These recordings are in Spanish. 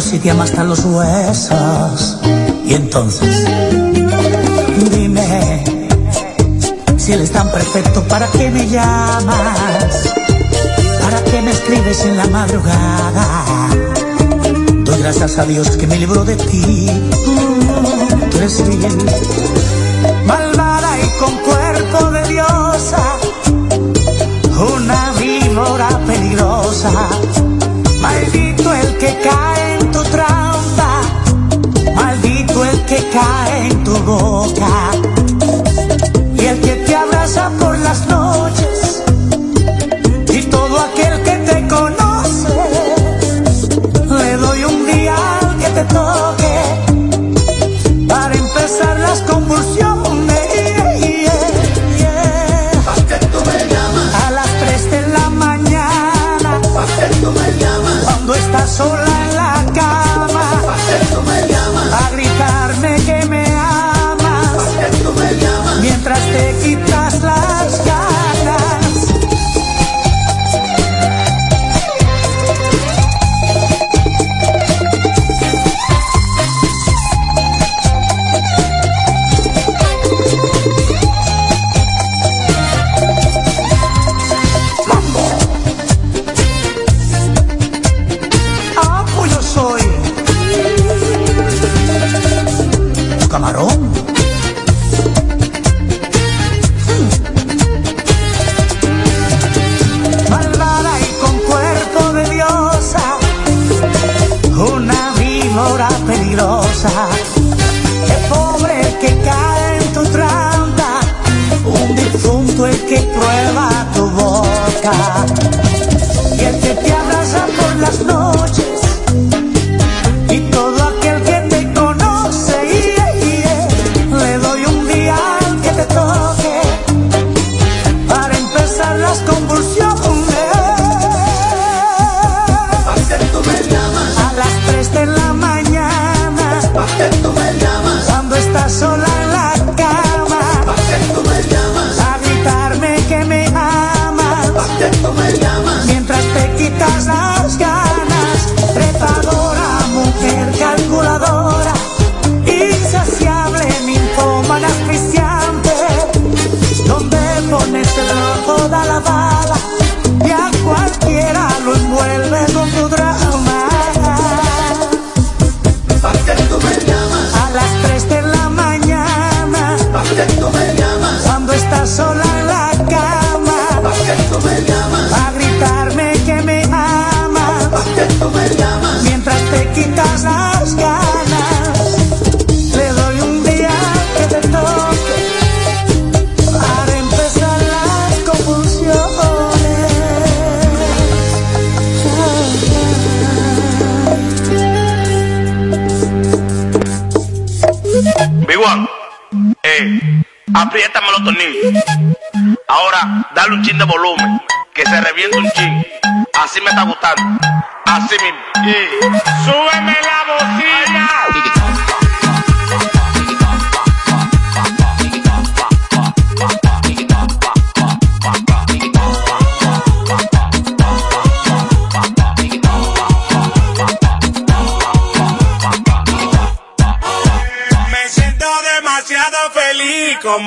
si te amas hasta los huesos. Y entonces, dime, si él es tan perfecto, ¿para qué me llamas? ¿Para qué me escribes en la madrugada? Doy gracias a Dios que me libró de ti. Tú eres bien, Maldito el que cae que cae en tu boca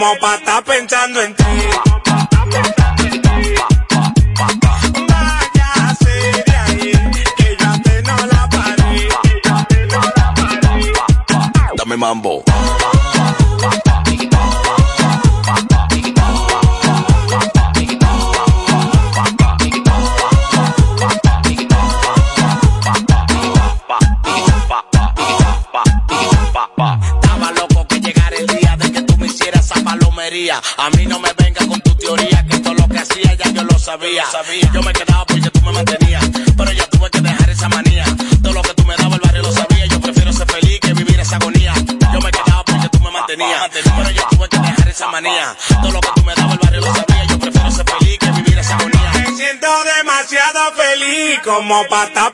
como para como pata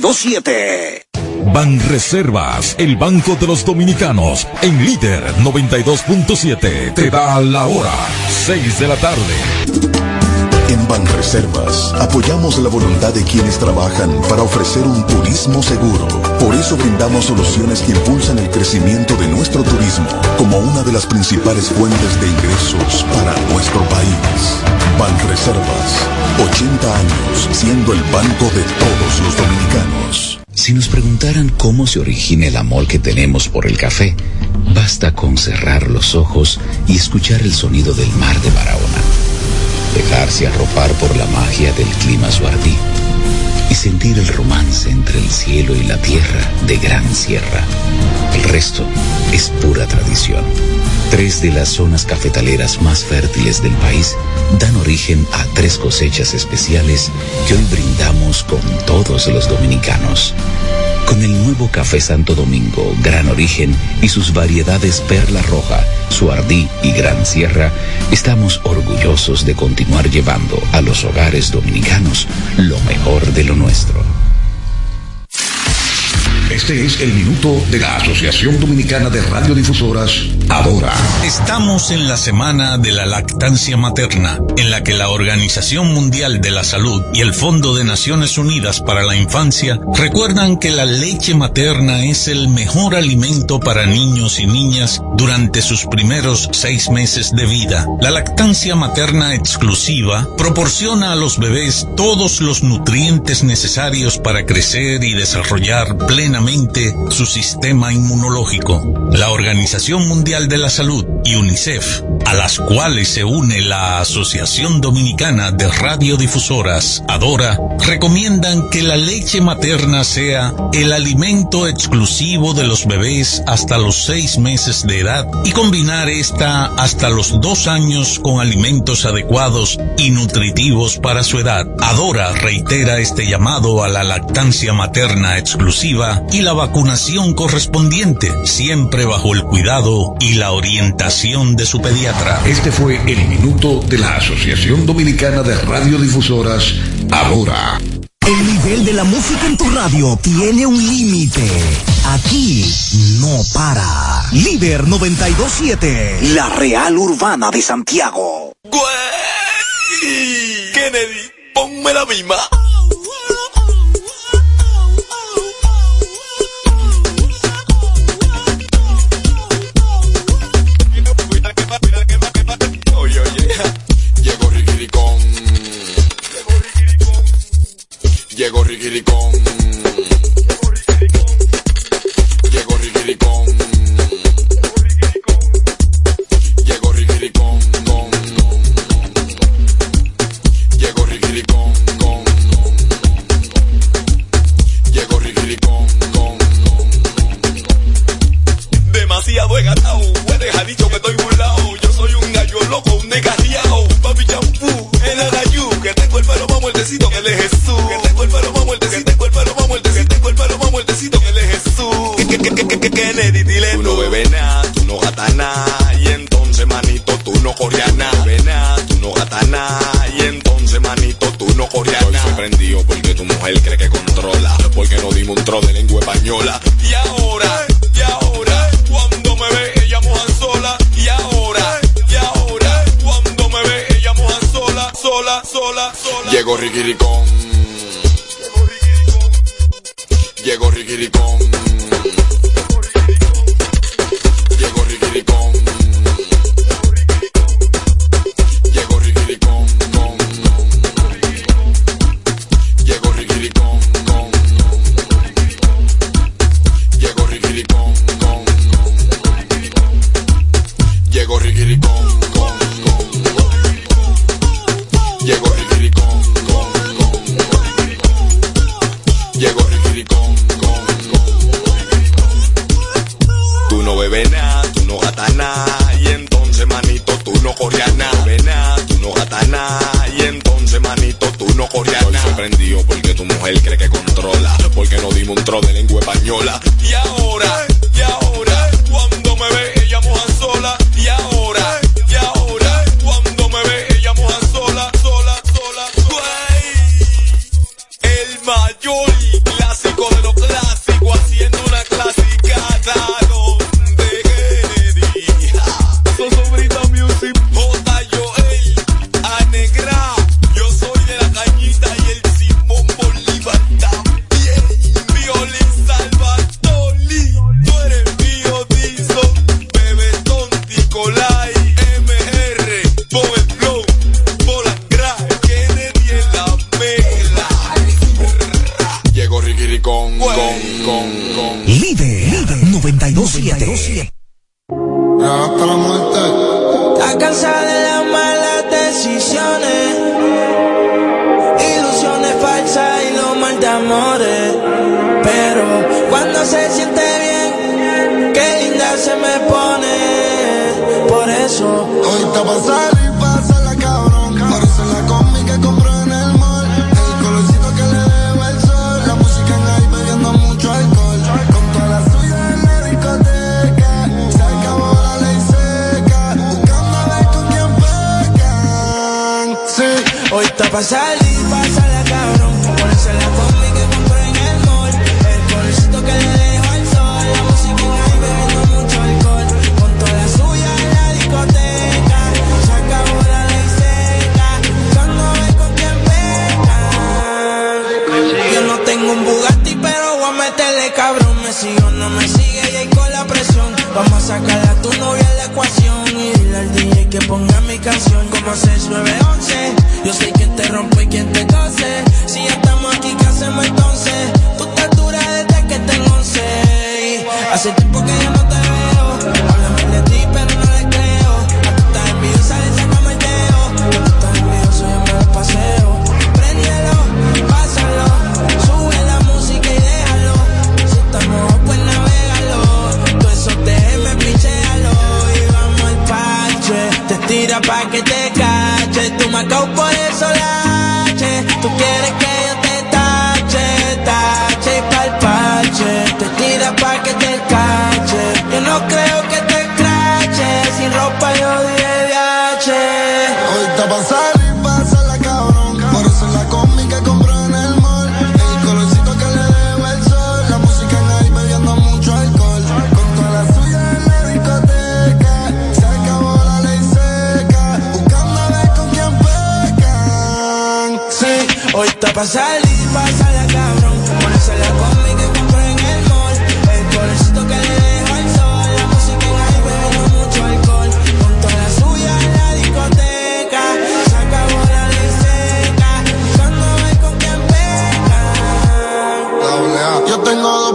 927. Ban Reservas, el banco de los dominicanos, en líder 92.7, te da la hora, 6 de la tarde. En Banreservas apoyamos la voluntad de quienes trabajan para ofrecer un turismo seguro. Por eso brindamos soluciones que impulsan el crecimiento de nuestro turismo como una de las principales fuentes de ingresos para nuestro país. Banreservas, 80 años siendo el banco de todos los dominicanos. Si nos preguntaran cómo se origina el amor que tenemos por el café, basta con cerrar los ojos y escuchar el sonido del mar de Barahona, dejarse arropar por la magia del clima suardí y sentir el romance entre el cielo y la tierra de Gran Sierra. El resto es pura tradición. Tres de las zonas cafetaleras más fértiles del país dan origen a tres cosechas especiales que hoy brindamos con todos los dominicanos. Con el nuevo café Santo Domingo, Gran Origen y sus variedades Perla Roja, Suardí y Gran Sierra, estamos orgullosos de continuar llevando a los hogares dominicanos lo mejor de lo nuestro. Este es el minuto de la Asociación Dominicana de Radiodifusoras, Adora. Estamos en la semana de la lactancia materna, en la que la Organización Mundial de la Salud y el Fondo de Naciones Unidas para la Infancia recuerdan que la leche materna es el mejor alimento para niños y niñas durante sus primeros seis meses de vida. La lactancia materna exclusiva proporciona a los bebés todos los nutrientes necesarios para crecer y desarrollar plenamente su sistema inmunológico. La Organización Mundial de la Salud y UNICEF, a las cuales se une la Asociación Dominicana de Radiodifusoras, ADORA, recomiendan que la leche materna sea el alimento exclusivo de los bebés hasta los seis meses de edad y combinar esta hasta los dos años con alimentos adecuados y nutritivos para su edad. ADORA reitera este llamado a la lactancia materna exclusiva y la vacunación correspondiente, siempre bajo el cuidado y la orientación de su pediatra. Este fue el minuto de la Asociación Dominicana de Radiodifusoras, ahora. El nivel de la música en tu radio tiene un límite. Aquí no para. Líder 927, la Real Urbana de Santiago. Kennedy, ponme la misma. Riquiricón. 927. Hasta la muerte. Está cansada Pa' salir, pásala cabrón. Ponerse la combi que compró en el mall. El colorcito que le dejo al sol. La música en high bebiendo mucho alcohol. Con toda la suya en la discoteca. Se acabó la ley seca. Cuando ve con quien peca. Yo no tengo un Bugatti, pero voy a meterle cabrón. Me sigue o no me sigue y ahí con la presión. Vamos a sacar a tu novia que ponga mi canción como 6911. Yo soy quien te rompo y quien te cose. Si estamos aquí, ¿qué hacemos entonces? Tú estás dura desde que tengo 11. Hace tiempo que yo no te Está pa' salir, pásala cabrón. Ponerse la combi que compré en el mall. El colorcito que le dejo al sol. La música en ahí bebiendo mucho alcohol. Con toda la suya en la discoteca. Se acabó la ley seca. Cuando hay con quien peca. Yo tengo dos.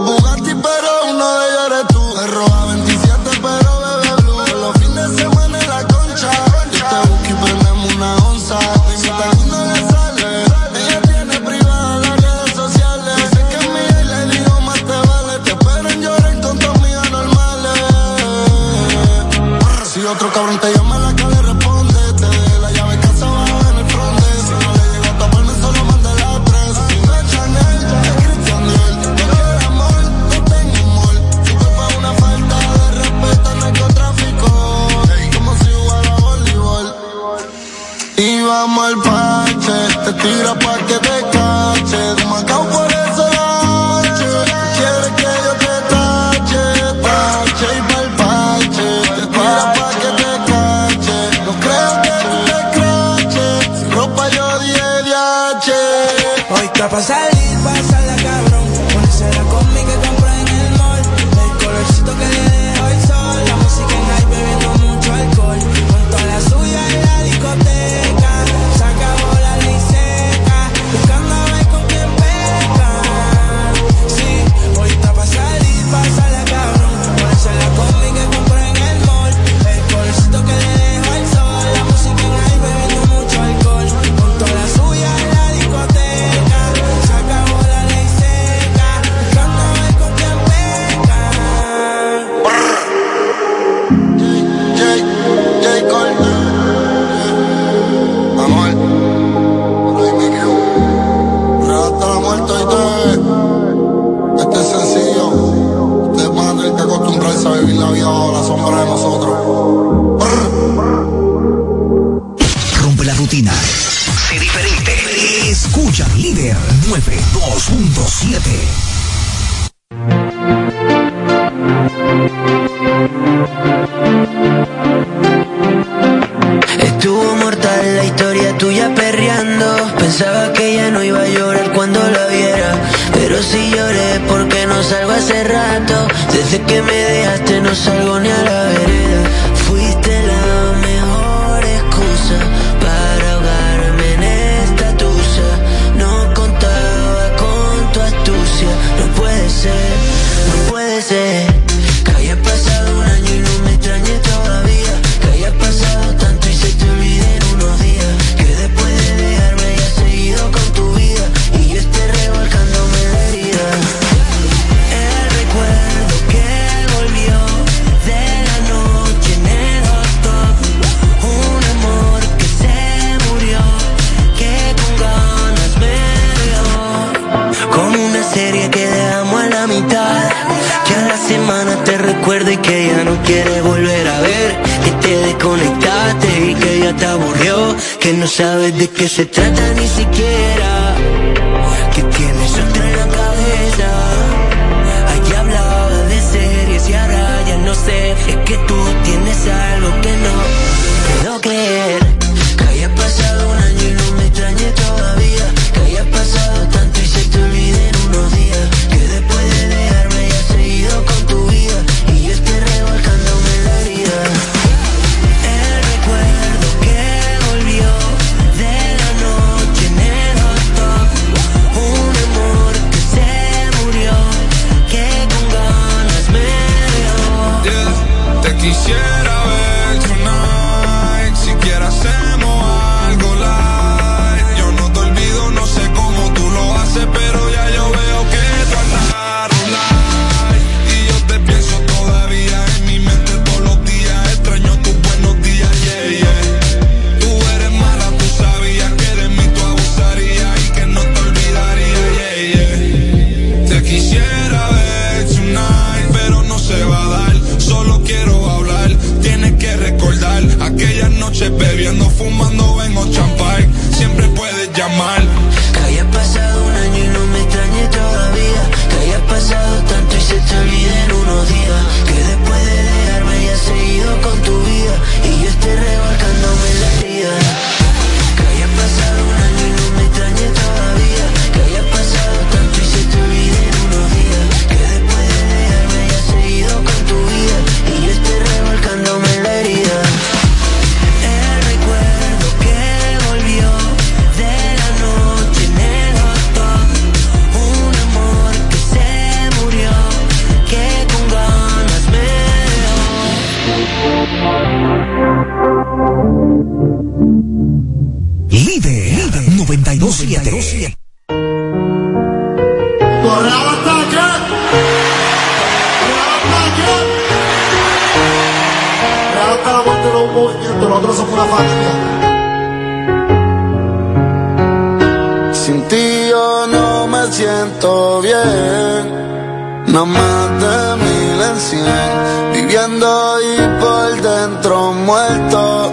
Viviendo y por dentro muerto,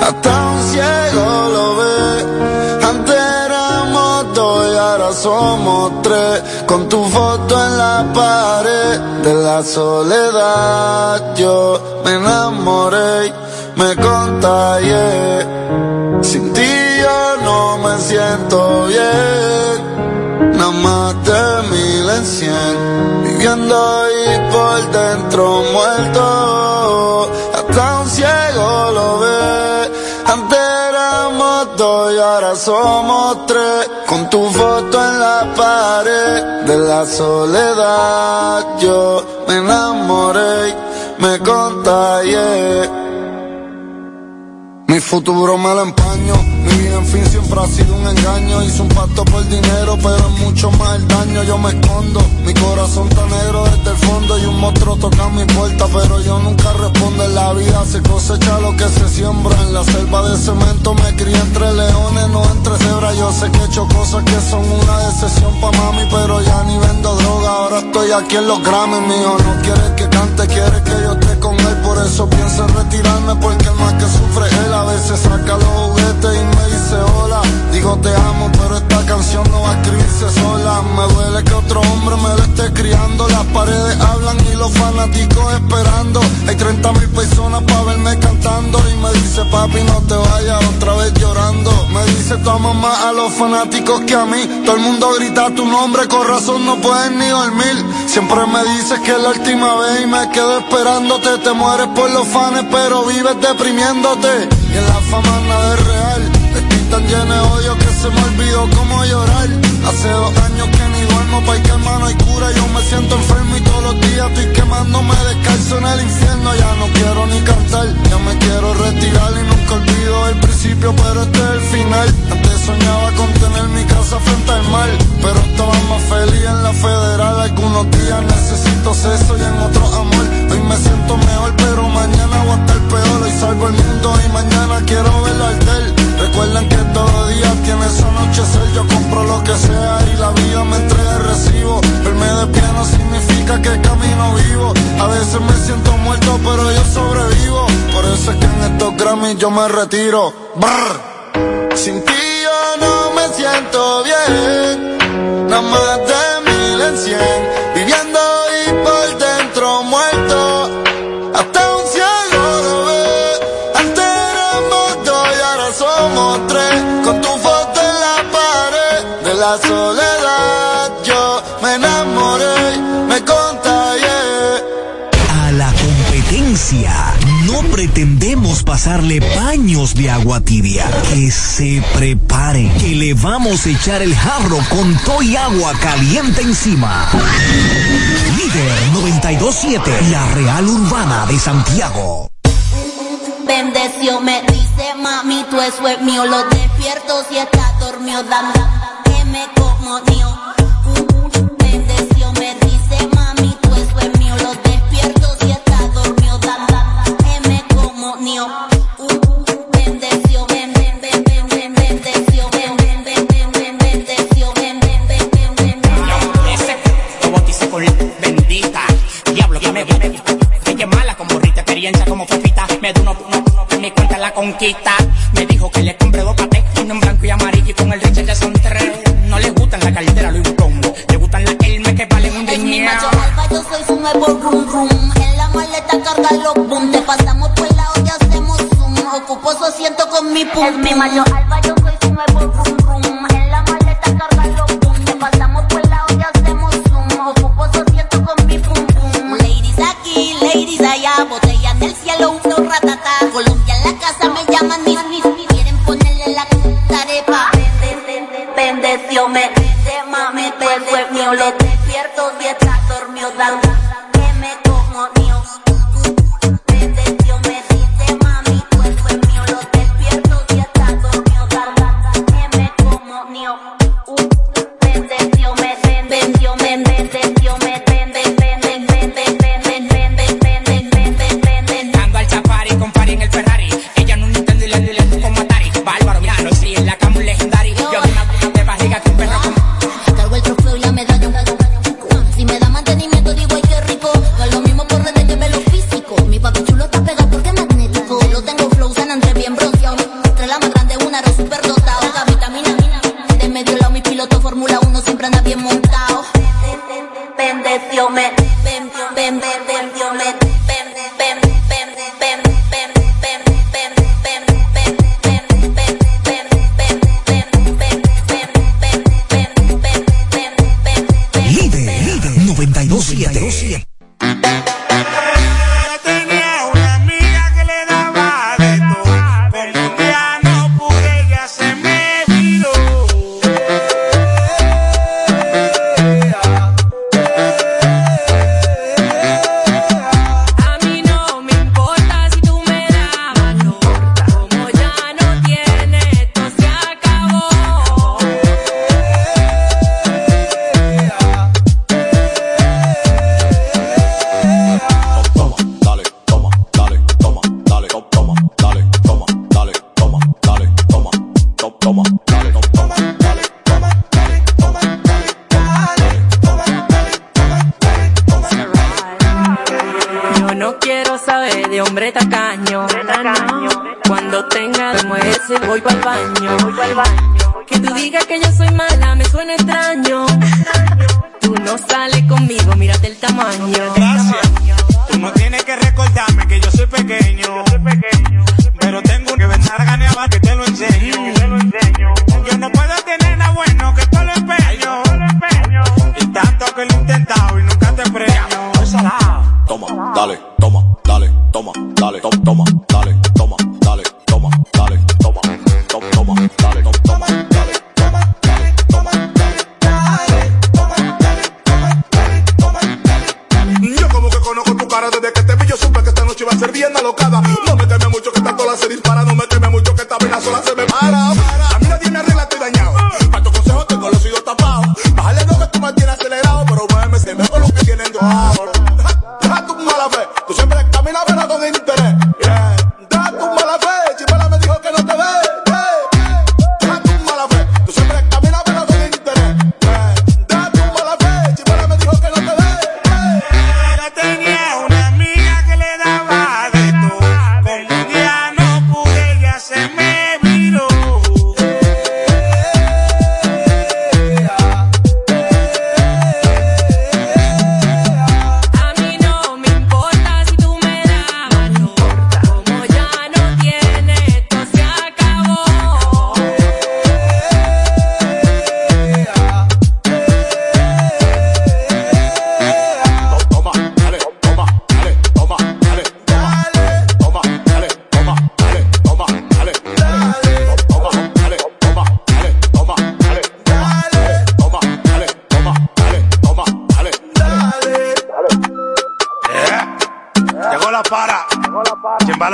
hasta un ciego lo ve. Antes éramos dos y ahora somos tres, con tu foto en la pared de la soledad. Yo me enamoré, y me contagié. Sin ti yo no me siento bien, nada más de mil en cien, viviendo y por dentro muerto, hasta un ciego lo ve. Antes éramos dos y ahora somos tres, con tu foto en la pared de la soledad. Yo me enamoré, me contagié. Mi futuro me lo empaño, mi vida en fin siempre ha sido un engaño. Hice un pacto por dinero, pero es mucho más el daño. Yo me escondo, mi corazón está negro desde el fondo y un monstruo toca mi puerta, pero yo nunca respondo. En la vida se cosecha lo que se siembra. En la selva de cemento me crié entre leones, no entre cebras. Yo sé que he hecho cosas que son una decepción pa' mami, pero ya ni vendo droga. Ahora estoy aquí en los Grammys, mío. No quieres que cante, quieres que yo. Por eso pienso en retirarme, porque el más que sufre él. A veces saca los juguetes y me dice hola. Digo te amo, pero esta canción no va a escribirse sola. Me duele que otro hombre me lo esté criando. Las paredes hablan y los fanáticos esperando. Hay 30 mil personas para verme cantando. Y me dice papi, no te vayas otra vez llorando. Me dice tu mamá a los fanáticos que a mí. Todo el mundo grita tu nombre, con razón no puedes ni dormir. Siempre me dices que es la última vez y me quedo esperándote. Te mueres por los fans, pero vives deprimiéndote. Y en la fama nada es real. Tan lleno de odio que se me olvidó cómo llorar. Hace dos años que ni duermo, pa' que hermano hay cura. Yo me siento enfermo y todos los días estoy quemándome descalzo en el infierno. Ya no quiero ni cantar, ya me quiero retirar y nunca olvido el principio, pero este es el final. Antes soñaba con tener mi casa frente al mar, pero estaba más feliz en la federal. Algunos días necesito sexo y en otros amor. Hoy me siento mejor, pero mañana voy a estar peor. Hoy salvo el mundo y mañana quiero verlo arder. Recuerdan que todo día tiene su anochecer. Yo compro lo que sea y la vida me entrega el recibo. Verme de pie significa que camino vivo. A veces me siento muerto, pero yo sobrevivo. Por eso es que en estos Grammys yo me retiro. Brr. Sin ti yo no me siento bien. Nada más de mil en cien. Viviendo A la competencia no pretendemos pasarle paños de agua tibia. Que se prepare. que le vamos a echar el jarro con to y agua caliente encima. Líder 92.7, la Real Urbana de Santiago. Bendeció, me dice mami, tu eso es mío, lo despierto si está dormido, dam, dam como Dios. Me dice mami, tu eso mío. Los despierto si está dormido. Dan, dan, M como Dios. Bendeció, bendeció, bendeció, bendita. Diablo, que me, mala como Rita, experiencia como Me da uno, mi. con mi punto. Es mi mayor Alba, yo soy su voy pa'l baño. Que tú digas que yo soy mala me suena extraño. Tú no sales conmigo, mírate el tamaño. Gracias. Tú no tienes que recordarme que yo soy pequeño. Pero tengo que ganar ganar que te lo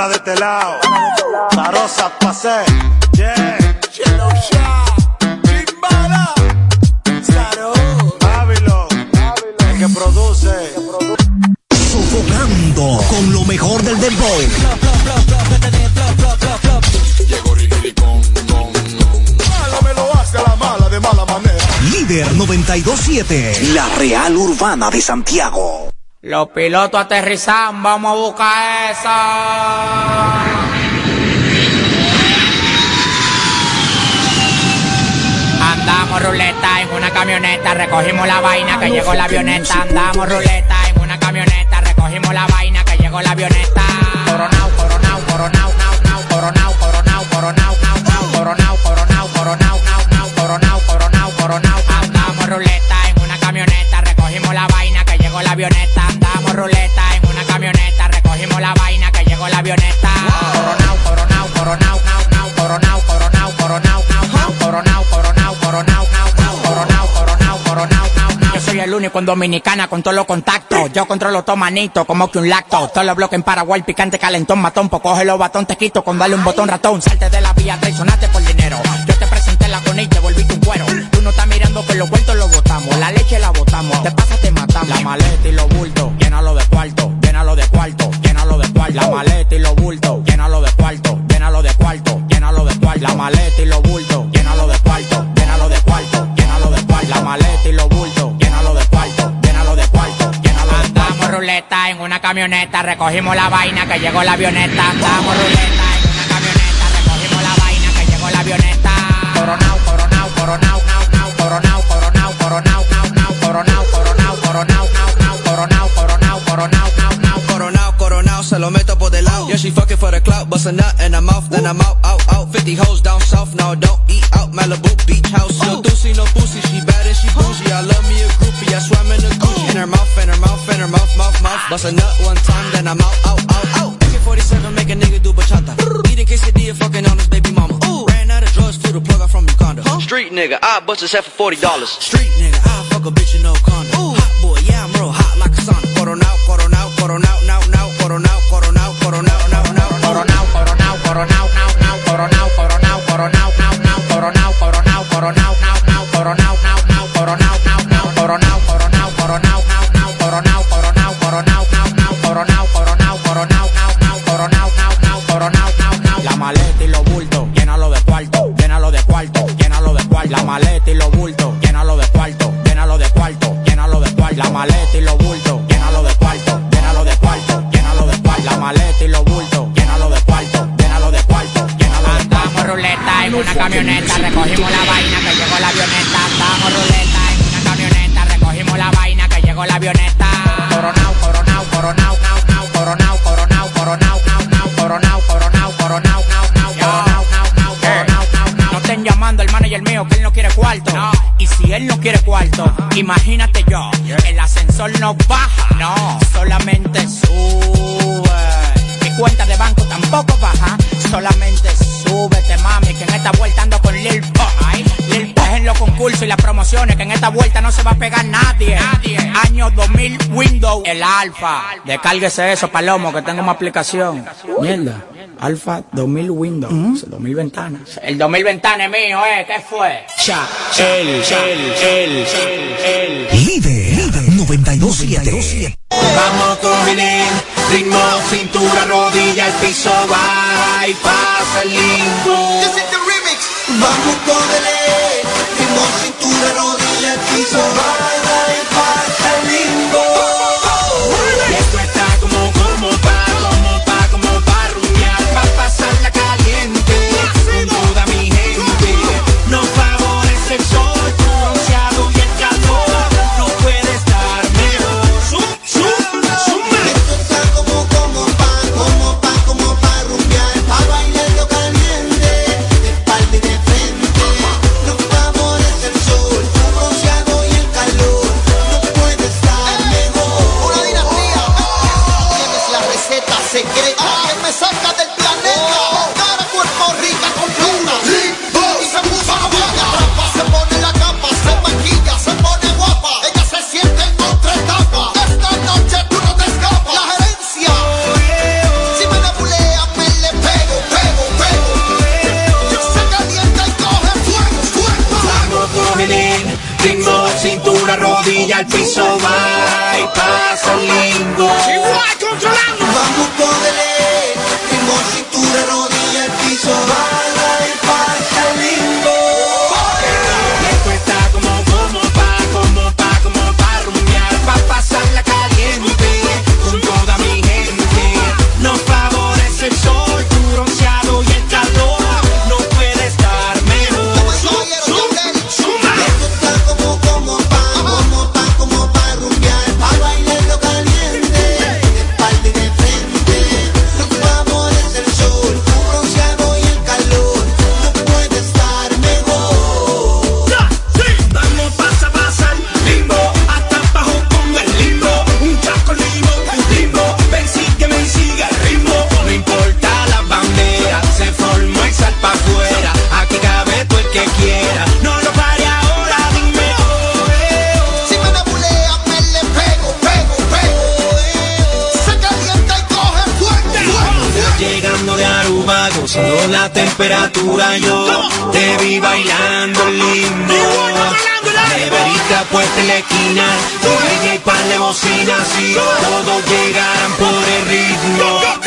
este lado. Zarosa pasé. Yeah. Yellow Shot. Chimbala. Saro. Babylon. El que produce. Sofocando con lo mejor del dembow. Llegó Ricky con, con, Mala me lo hace a la mala de mala manera. Líder 927. La Real Urbana de Santiago. Los pilotos aterrizan, vamos a buscar esa. Andamos ruleta en una camioneta, recogimos la vaina que llegó la avioneta. Andamos ruleta en una camioneta, recogimos la vaina que llegó la avioneta. Coronao, coronao, coronao, nao, nao, coronao, coronao, coronao, nao, nao, coronao, coronao, coronao, llegó la avioneta. Coronao, coronao, coronao, nao, nao, coronao, coronao, coronao, nao, nao, coronao, coronao, coronao, nao, nao, coronao, coronao, coronao, nao, nao. Yo soy el único en Dominicana con todos los contactos. Yo controlo todo manito, como que un lacto. Todos los bloques en Paraguay, picante, calentón, matón. Pues coge los batón, te quito con darle un botón ratón. Salte de la vía, traicionaste por dinero. Yo te presenté la con y te volviste un cuero. Tú no estás mirando que los vueltos los botamos. La leche la botamos. Te pasa, te matamos. La maleta y los bultos, llénalo de cuarto, llénalo de cuarto, llénalo de cuarto. La maleta ruleta en una camioneta, recogimos la vaina que llegó la avioneta. Andamos ruleta en una camioneta, recogimos la vaina que llegó la avioneta. Coronao, coronao, coronao, nao, nao, coronao, coronao, coronao, nao, nao, coronao, coronao, coronao, nao, nao, coronao, coronao, coronao, nao, nao. Coronao, coronao, se lo meto por del lado. Yeah, she fucking for the clout, bust a nut in her mouth, then I'm out, out, out. 50 hoes down south, no, don't eat out. Malibu beach house. No doozy, no pussy, Bust a nut one time, then I'm out, out, out, out. AK-47 make a nigga do bachata. Eating quesadilla, fucking on his baby mama. Ooh, ran out of drugs to the plug out from Uganda. Street nigga, I bust his head for $40. Street nigga, I fuck a bitch in no condo. Ooh, hot boy, yeah, I'm real hot like a sauna. Coronao, coronao, coronao, now, now, coronao, coronao, coronao, now, now, Coronao, coronao, coronao, nao, nao, coronao, coronao, coronao, nao, nao, coronao, coronao, coronao, nao, nao, coronao, nao, nao, coronao, nao, nao, imagínate yo, el ascensor no baja, no, solamente sube. Mi cuenta de banco tampoco baja, solamente súbete, mami, que en esta vuelta ando con Lil. Ay, Lil Pump en los concursos y las promociones, que en esta vuelta no se va a pegar nadie. Año 2000 Windows, el Alfa. Descárguese eso, Palomo, que tengo una aplicación. Mierda. Alfa 2000 Windows, 2000 ventanas. El 2000 ventanas es mío, ¿eh? ¿Qué fue? Cha, el, el, el, el, el. Líder 927. Vamos con el ritmo, cintura, rodilla, el piso, va y pasa el limbo. Vamos con el ritmo, cintura, rodilla, el piso, va T-shirt bailando lindo. Neverita puesta en la esquina, un y pan de bocina, si todos llegan por el ritmo.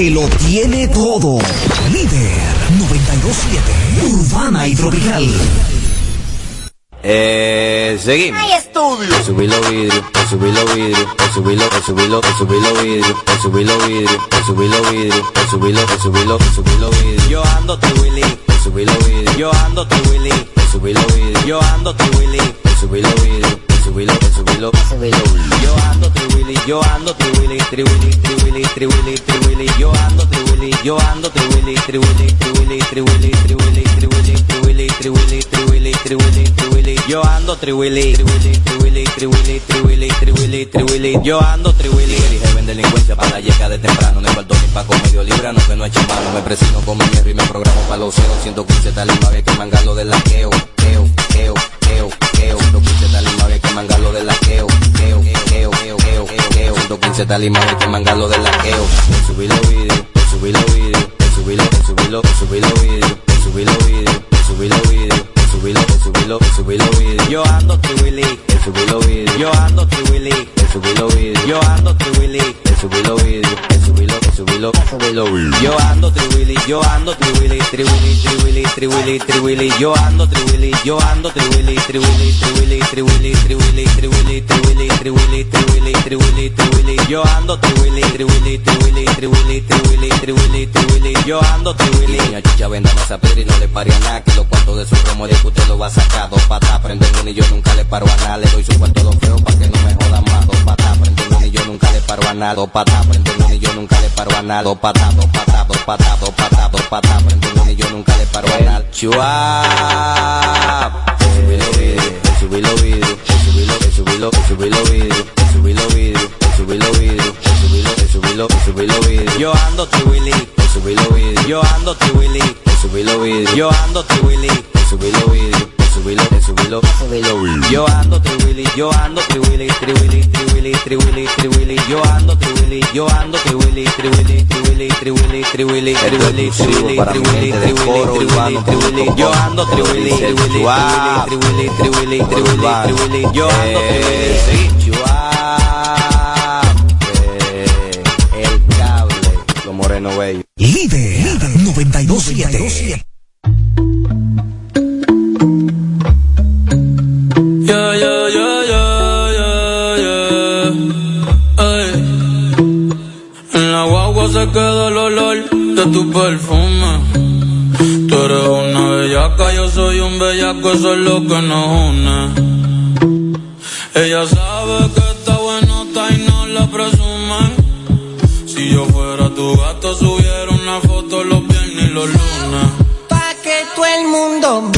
Que lo tiene todo. Líder 927. Urbana y tropical. Eh, seguimos. Hay estudio. Subí los vidrios, subí los vidrios, subí los, subí los, subí los vidrios, subí los vidrios, subí los vidrios, subí los, subí los, subí los vidrios. Yo ando Willy, subí los vidrios. Yo ando Willy, subí los vidrios. Yo ando Willy, subí los vidrios. Los, subí los. Yo ando Willy, yo ando Willy, Triwilly, Triwilly, Triwilly, Triwilly. Yo ando Willy, yo ando Willy, Triwilly, Triwilly, Triwilly, Triwilly, Triwilly, Triwilly, Triwilly, Triwilly, Triwilly, Triwilly. Yo ando Triwilly, Triwilly, Triwilly, Triwilly, Triwilly, Triwilly, Triwilly. Yo ando Triwilly. Dirigen delincuencia para la de temprano. No faltó ni paco medio librano que no he mano. Me presino con mi hierro y me programo para los ceros. 115 tal y que mangalo del laqueo. Keo. 115 tal y mangalo del laqueo. Keo, keo, keo, keo, keo. 115 tal y que mangalo del laqueo. Subí los vídeos, subí los vídeos, subí los, subí los, subí los vídeos, subí los vídeos, subí los vídeos. Subí los, subí los, subí los vídeos. Yo ando Triwilly, subí los vídeos. Yo ando Triwilly, subí los vídeos. Yo ando Triwilly, subí los vídeos. Subí los, subí los, subí los vídeos. Yo ando Triwilly, yo ando Triwilly, Triwilly, Triwilly, Triwilly, Triwilly. Yo ando Triwilly, yo ando Triwilly, Triwilly, Triwilly, Triwilly, Triwilly, Triwilly, Triwilly, Triwilly, Triwilly, Triwilly, Triwilly. Yo ando Triwilly, Triwilly, Triwilly, Triwilly, Triwilly, Triwilly, Triwilly. Yo ando Triwilly. Niña chicha venda masa y no le pare a nada que los cuartos de su promo de usted lo va a sacar dos patas prende uno y yo nunca le paro a nada le doy su cuarto dos feo pa' que no me jodan más dos patas prende uno y yo nunca le paro a nada dos patas prende uno y yo nunca le paro a nada dos patas dos patas dos patas dos patas dos patas prende uno y yo nunca le paro a nada chuap subí los vídeos subí los vídeos subí los subí los subí los vídeos subí los vídeos subí los vídeos subí los subí los subí los vídeos yo ando Triwilly subí los vídeos yo ando Triwilly subí los vídeos yo ando Triwilly subí los subí los vídeos yo ando Triwilly yo ando Triwilly Triwilly Triwilly Triwilly Triwilly yo ando Triwilly yo ando Triwilly Triwilly Triwilly Triwilly Triwilly Triwilly Triwilly Triwilly Triwilly yo ando Triwilly Triwilly Triwilly Triwilly Triwilly yo ando Triwilly el cable lo moreno bello Líder 927. tu perfume. Tú eres una bellaca, yo soy un bellaco, eso es lo que nos une. Ella sabe que está bueno, está y no la presuman. Si yo fuera tu gato, subiera una foto los viernes y los lunes. Pa' que todo el mundo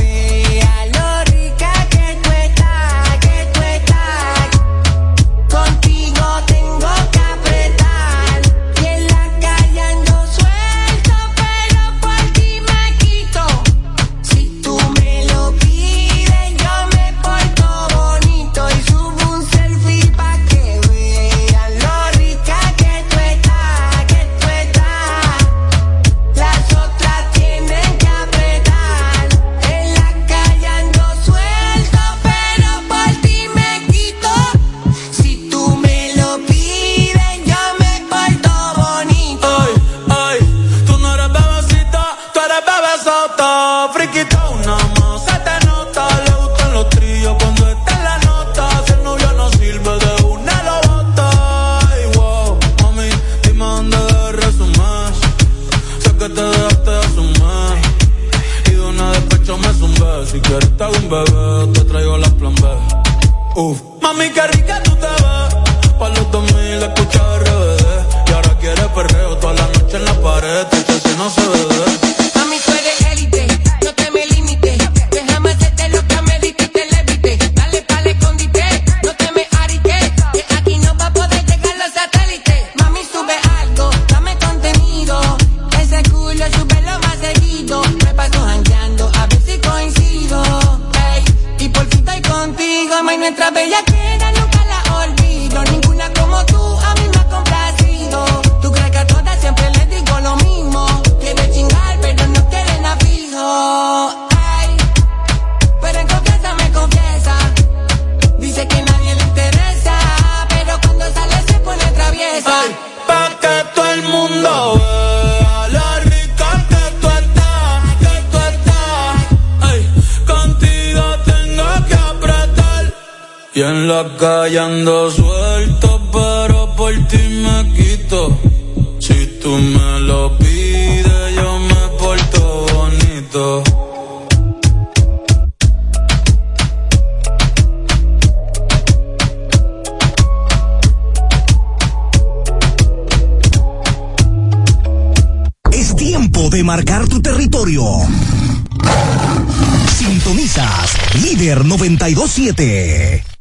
contigo, ama, y nuestra bella queda. Y en la calle ando suelto, pero por ti me quito. Si tú me lo pides, yo me porto bonito. Es tiempo de marcar tu territorio. Sintonizas, líder 927.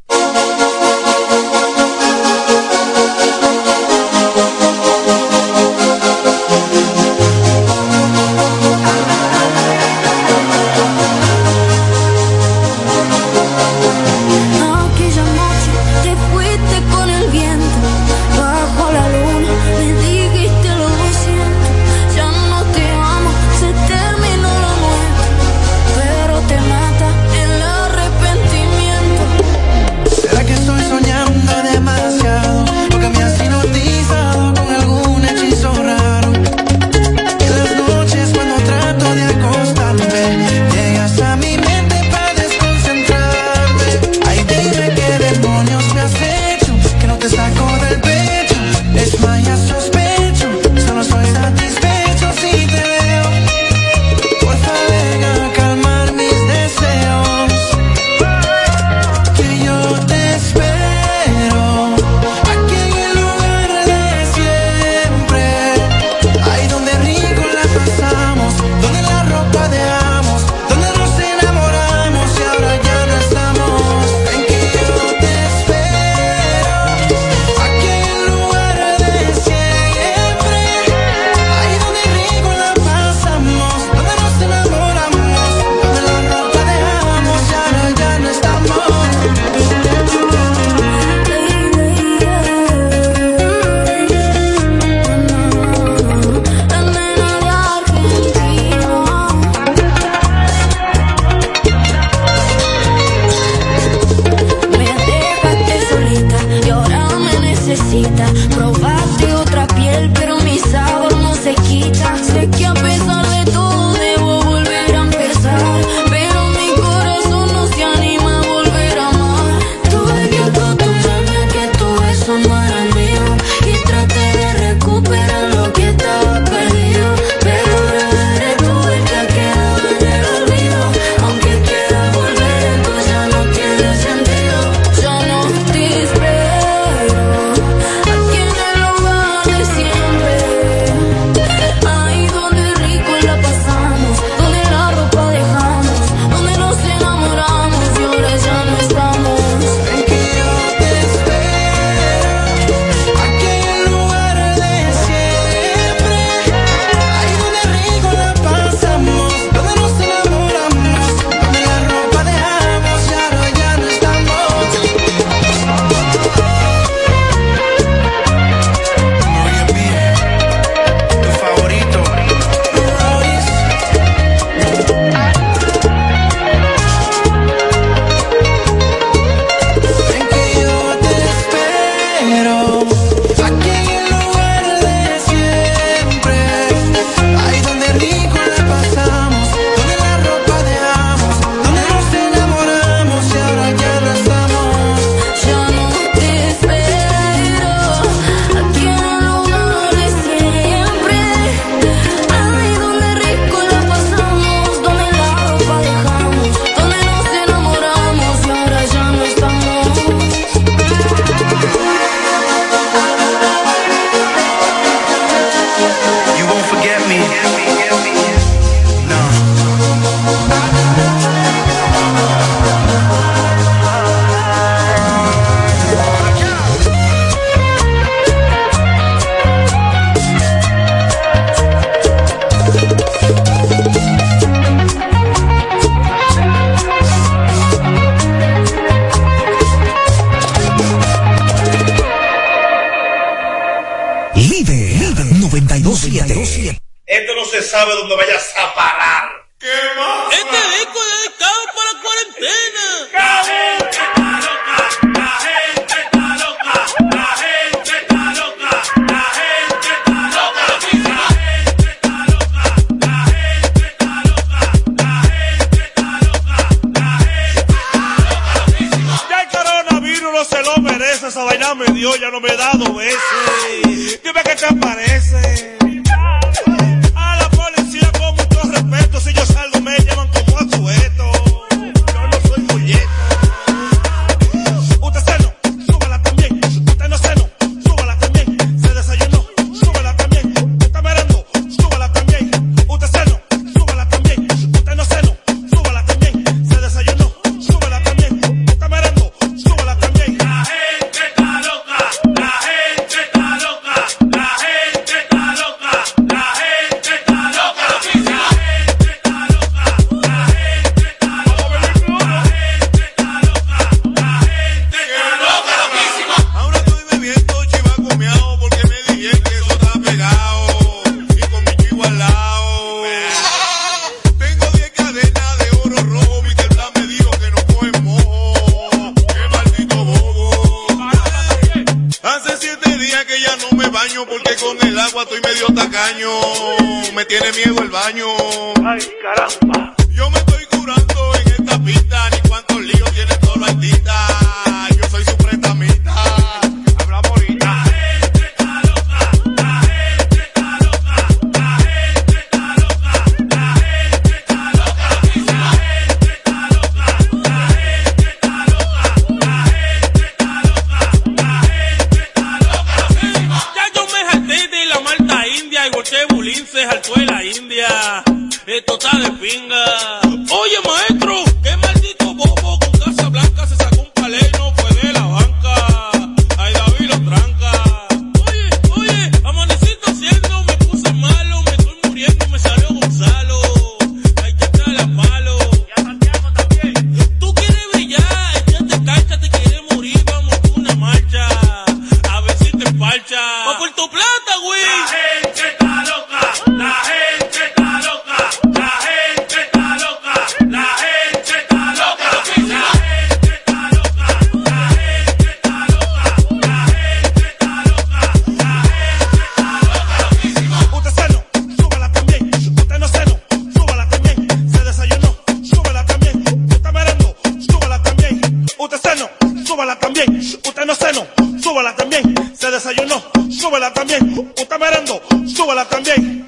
También.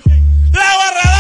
La barrada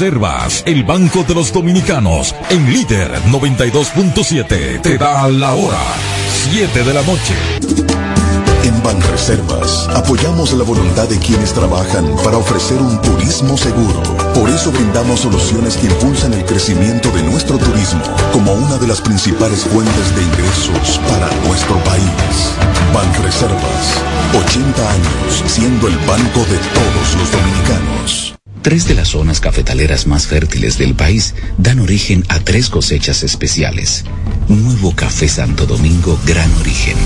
Reservas, el banco de los dominicanos, en líder 92.7, te da la hora, 7 de la noche. En Banreservas apoyamos la voluntad de quienes trabajan para ofrecer un turismo seguro. Por eso brindamos soluciones que impulsan el crecimiento de nuestro turismo como una de las principales fuentes de ingresos para nuestro país. Banreservas, 80 años siendo el banco de todos los dominicanos. Tres de las zonas cafetaleras más fértiles del país dan origen a tres cosechas especiales. Nuevo Café Santo Domingo Gran Origen.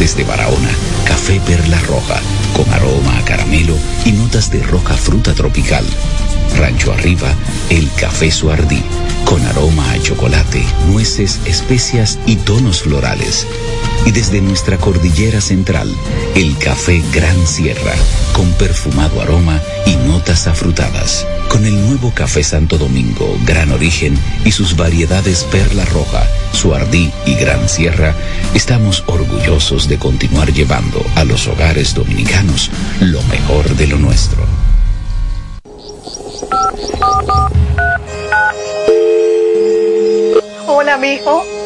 Desde Barahona, café perla roja, con aroma a caramelo y notas de roja fruta tropical. Rancho Arriba, el café Suardí, con aroma a chocolate, nueces, especias y tonos florales. Y desde nuestra cordillera central, el café Gran Sierra, con perfumado aroma y notas afrutadas. Con el nuevo café Santo Domingo, Gran Origen y sus variedades Perla Roja, Suardí y Gran Sierra, estamos orgullosos de continuar llevando a los hogares dominicanos lo mejor de lo nuestro. Hola, mijo.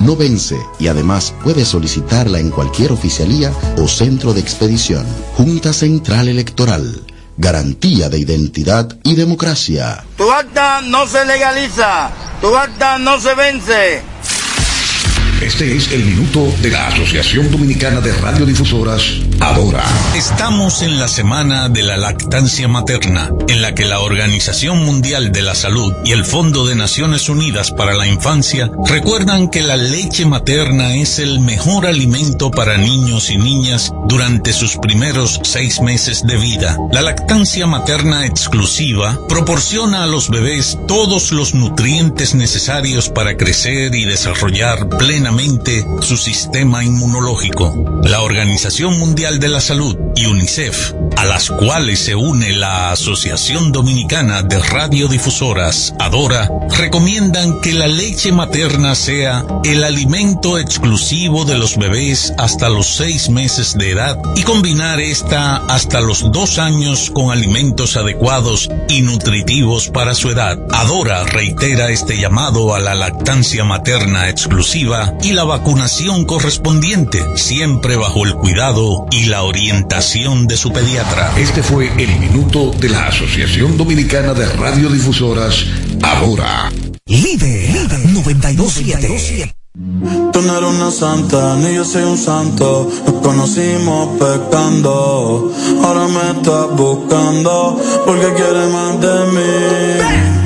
No vence y además puede solicitarla en cualquier oficialía o centro de expedición. Junta Central Electoral. Garantía de identidad y democracia. Tu acta no se legaliza, tu acta no se vence. Este es el minuto de la Asociación Dominicana de Radiodifusoras, Adora. Estamos en la semana de la lactancia materna, en la que la Organización Mundial de la Salud y el Fondo de Naciones Unidas para la Infancia recuerdan que la leche materna es el mejor alimento para niños y niñas durante sus primeros seis meses de vida. La lactancia materna exclusiva proporciona a los bebés todos los nutrientes necesarios para crecer y desarrollar plenamente su sistema inmunológico. La Organización Mundial de la Salud y UNICEF, a las cuales se une la Asociación Dominicana de Radiodifusoras, ADORA, recomiendan que la leche materna sea el alimento exclusivo de los bebés hasta los seis meses de edad y combinar esta hasta los dos años con alimentos adecuados y nutritivos para su edad. ADORA reitera este llamado a la lactancia materna exclusiva y la vacunación correspondiente, siempre bajo el cuidado y la orientación de su pediatra. Este fue el minuto de la Asociación Dominicana de Radiodifusoras, Ahora. Líder, líder 927. Tú no eres una santa, ni yo soy un santo. Nos conocimos pecando. Ahora me estás buscando porque quieres más de mí.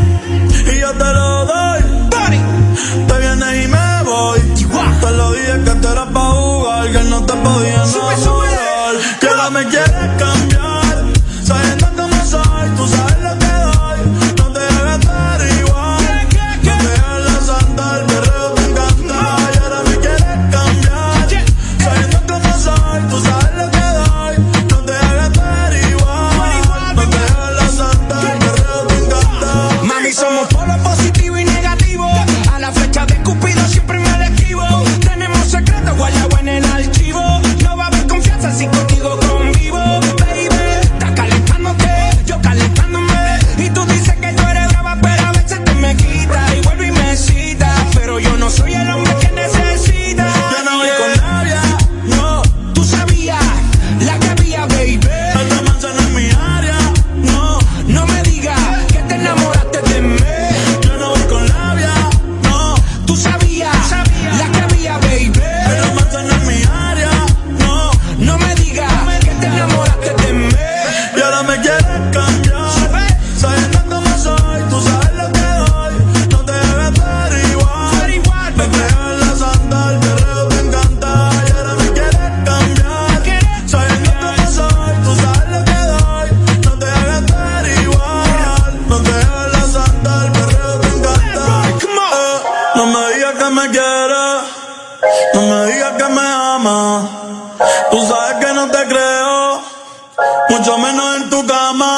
Mucho menos en tu cama.